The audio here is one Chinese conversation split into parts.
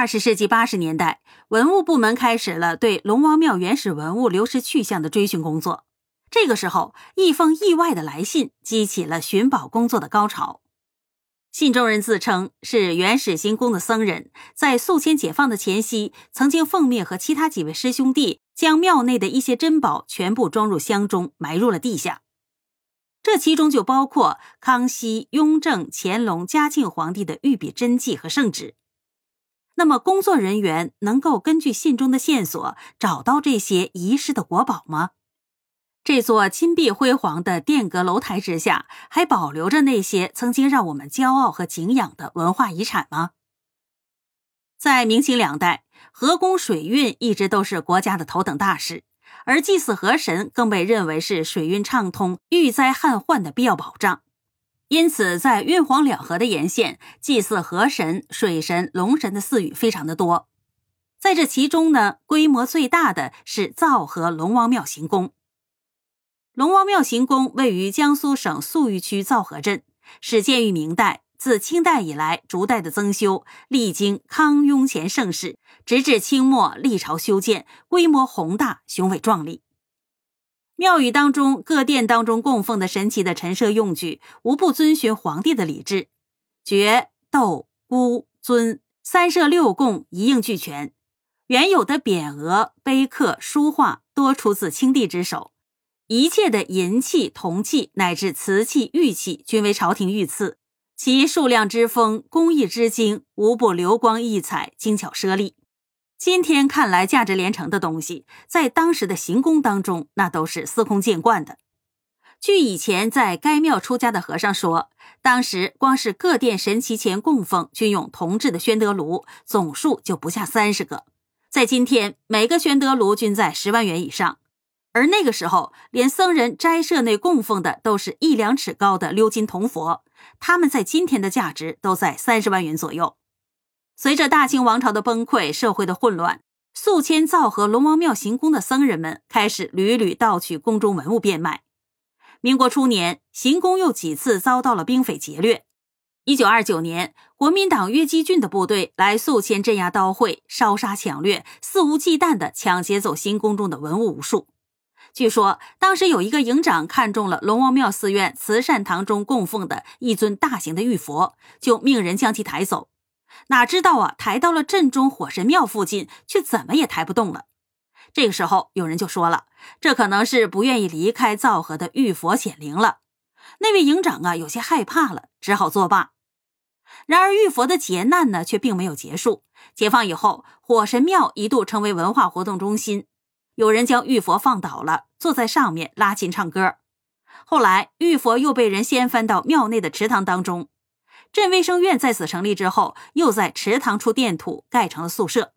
二十世纪八十年代，文物部门开始了对龙王庙原始文物流失去向的追寻工作。这个时候，一封意外的来信激起了寻宝工作的高潮。信中人自称是原始行宫的僧人，在宿迁解放的前夕，曾经奉命和其他几位师兄弟将庙内的一些珍宝全部装入箱中，埋入了地下。这其中就包括康熙、雍正、乾隆、嘉庆皇帝的御笔真迹和圣旨。那么，工作人员能够根据信中的线索找到这些遗失的国宝吗？这座金碧辉煌的殿阁楼台之下，还保留着那些曾经让我们骄傲和敬仰的文化遗产吗？在明清两代，河工水运一直都是国家的头等大事，而祭祀河神更被认为是水运畅通、遇灾旱患的必要保障。因此，在运黄两河的沿线，祭祀河神、水神、龙神的寺宇非常的多。在这其中呢，规模最大的是皂河龙王庙行宫。龙王庙行宫位于江苏省宿豫区皂河镇，始建于明代。自清代以来，逐代的增修，历经康雍乾盛世，直至清末历朝修建，规模宏大，雄伟壮丽。庙宇当中，各殿当中供奉的神奇的陈设用具，无不遵循皇帝的礼制，爵、斗、孤、尊三设六供一应俱全。原有的匾额、碑刻、书画多出自清帝之手，一切的银器、铜器乃至瓷器、玉器均为朝廷御赐，其数量之丰、工艺之精，无不流光溢彩、精巧奢丽。今天看来价值连城的东西，在当时的行宫当中，那都是司空见惯的。据以前在该庙出家的和尚说，当时光是各殿神奇前供奉均用铜制的宣德炉，总数就不下三十个。在今天，每个宣德炉均在十万元以上，而那个时候，连僧人斋舍内供奉的都是一两尺高的鎏金铜佛，他们在今天的价值都在三十万元左右。随着大清王朝的崩溃，社会的混乱，宿迁造河龙王庙行宫的僧人们开始屡屡盗取宫中文物变卖。民国初年，行宫又几次遭到了兵匪劫掠。一九二九年，国民党约基俊的部队来宿迁镇压刀会，烧杀抢掠，肆无忌惮地抢劫走行宫中的文物无数。据说，当时有一个营长看中了龙王庙寺院慈善堂中供奉的一尊大型的玉佛，就命人将其抬走。哪知道啊，抬到了镇中火神庙附近，却怎么也抬不动了。这个时候，有人就说了，这可能是不愿意离开皂河的玉佛显灵了。那位营长啊，有些害怕了，只好作罢。然而，玉佛的劫难呢，却并没有结束。解放以后，火神庙一度成为文化活动中心，有人将玉佛放倒了，坐在上面拉琴唱歌。后来，玉佛又被人掀翻到庙内的池塘当中。镇卫生院在此成立之后，又在池塘处垫土，盖成了宿舍。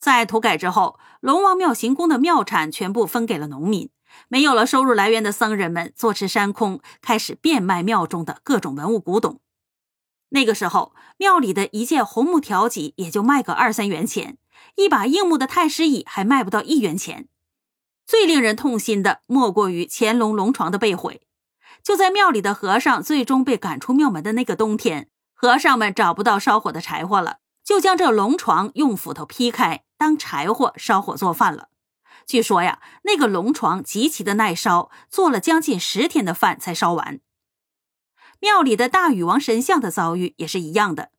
在土改之后，龙王庙行宫的庙产全部分给了农民，没有了收入来源的僧人们坐吃山空，开始变卖庙中的各种文物古董。那个时候，庙里的一件红木条脊也就卖个二三元钱，一把硬木的太师椅还卖不到一元钱。最令人痛心的，莫过于乾隆龙床的被毁。就在庙里的和尚最终被赶出庙门的那个冬天，和尚们找不到烧火的柴火了，就将这龙床用斧头劈开当柴火烧火做饭了。据说呀，那个龙床极其的耐烧，做了将近十天的饭才烧完。庙里的大禹王神像的遭遇也是一样的，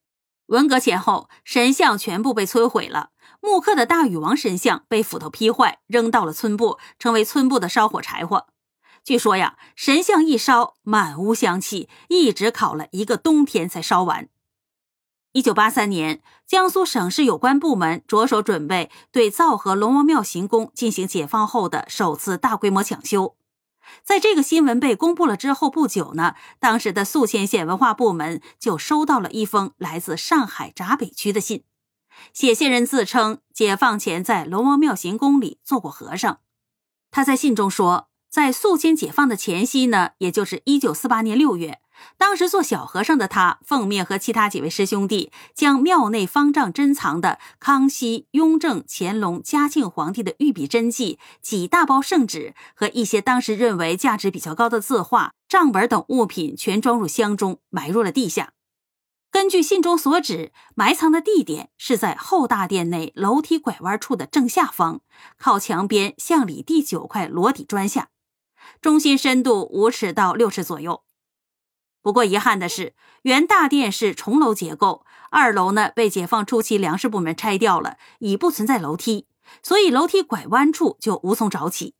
文革前后，神像全部被摧毁了，木刻的大禹王神像被斧头劈坏，扔到了村部，成为村部的烧火柴火。据说呀，神像一烧，满屋香气，一直烤了一个冬天才烧完。一九八三年，江苏省市有关部门着手准备对皂河龙王庙行宫进行解放后的首次大规模抢修。在这个新闻被公布了之后不久呢，当时的宿迁县文化部门就收到了一封来自上海闸北区的信，写信人自称解放前在龙王庙行宫里做过和尚。他在信中说。在肃清解放的前夕呢，也就是一九四八年六月，当时做小和尚的他，奉命和其他几位师兄弟，将庙内方丈珍藏的康熙、雍正、乾隆、嘉庆皇帝的御笔真迹、几大包圣旨和一些当时认为价值比较高的字画、账本等物品，全装入箱中，埋入了地下。根据信中所指，埋藏的地点是在后大殿内楼梯拐弯处的正下方，靠墙边向里第九块裸底砖下，中心深度五尺到六尺左右。不过遗憾的是，原大殿是重楼结构，二楼呢被解放初期粮食部门拆掉了，已不存在楼梯，所以楼梯拐弯处就无从找起。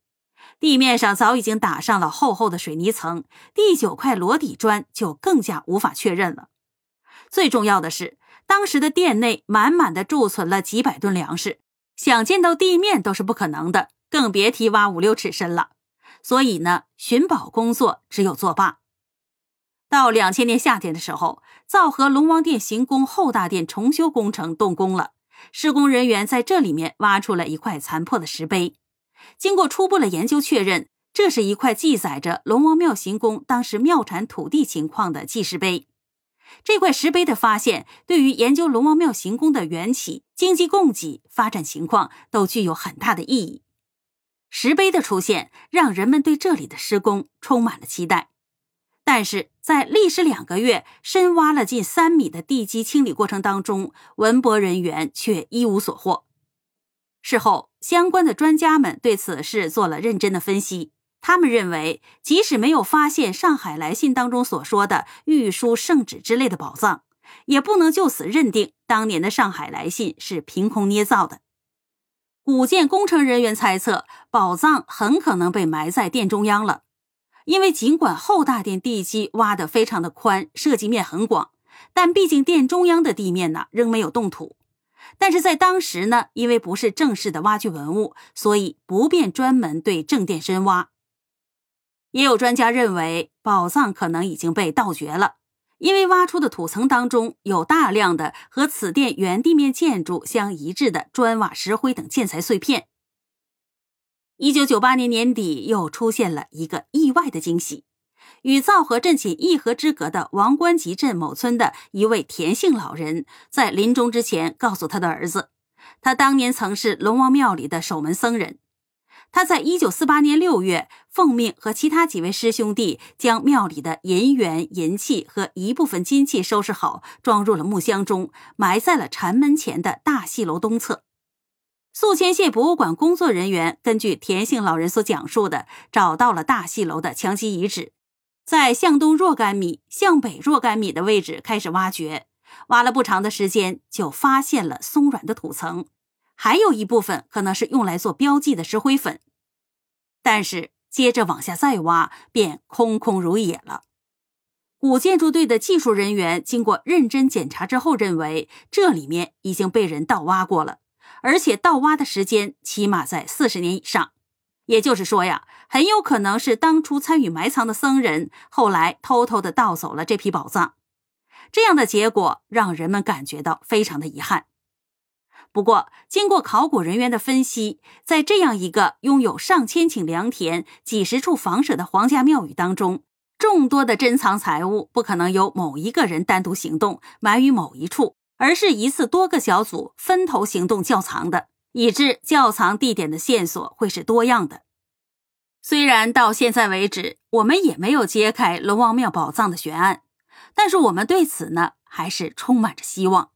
地面上早已经打上了厚厚的水泥层，第九块裸底砖就更加无法确认了。最重要的是，当时的店内满满的贮存了几百吨粮食，想见到地面都是不可能的，更别提挖五六尺深了。所以呢，寻宝工作只有作罢。到两千年夏天的时候，造河龙王殿行宫后大殿重修工程动工了，施工人员在这里面挖出了一块残破的石碑，经过初步的研究确认，这是一块记载着龙王庙行宫当时庙产土地情况的记事碑。这块石碑的发现，对于研究龙王庙行宫的缘起、经济供给、发展情况都具有很大的意义。石碑的出现，让人们对这里的施工充满了期待。但是在历时两个月、深挖了近三米的地基清理过程当中，文博人员却一无所获。事后，相关的专家们对此事做了认真的分析。他们认为，即使没有发现《上海来信》当中所说的御书、圣旨之类的宝藏，也不能就此认定当年的《上海来信》是凭空捏造的。古建工程人员猜测，宝藏很可能被埋在殿中央了，因为尽管后大殿地基挖得非常的宽，涉及面很广，但毕竟殿中央的地面呢仍没有动土。但是在当时呢，因为不是正式的挖掘文物，所以不便专门对正殿深挖。也有专家认为，宝藏可能已经被盗掘了，因为挖出的土层当中有大量的和此殿原地面建筑相一致的砖瓦、石灰等建材碎片。一九九八年年底，又出现了一个意外的惊喜：与皂河镇仅一河之隔的王官集镇某村的一位田姓老人，在临终之前告诉他的儿子，他当年曾是龙王庙里的守门僧人。他在一九四八年六月奉命和其他几位师兄弟，将庙里的银元、银器和一部分金器收拾好，装入了木箱中，埋在了禅门前的大戏楼东侧。宿迁县博物馆工作人员根据田姓老人所讲述的，找到了大戏楼的墙基遗址，在向东若干米、向北若干米的位置开始挖掘，挖了不长的时间，就发现了松软的土层。还有一部分可能是用来做标记的石灰粉，但是接着往下再挖，便空空如也了。古建筑队的技术人员经过认真检查之后，认为这里面已经被人盗挖过了，而且盗挖的时间起码在四十年以上。也就是说呀，很有可能是当初参与埋藏的僧人，后来偷偷的盗走了这批宝藏。这样的结果让人们感觉到非常的遗憾。不过，经过考古人员的分析，在这样一个拥有上千顷良田、几十处房舍的皇家庙宇当中，众多的珍藏财物不可能由某一个人单独行动埋于某一处，而是一次多个小组分头行动窖藏的，以致窖藏地点的线索会是多样的。虽然到现在为止，我们也没有揭开龙王庙宝藏的悬案，但是我们对此呢，还是充满着希望。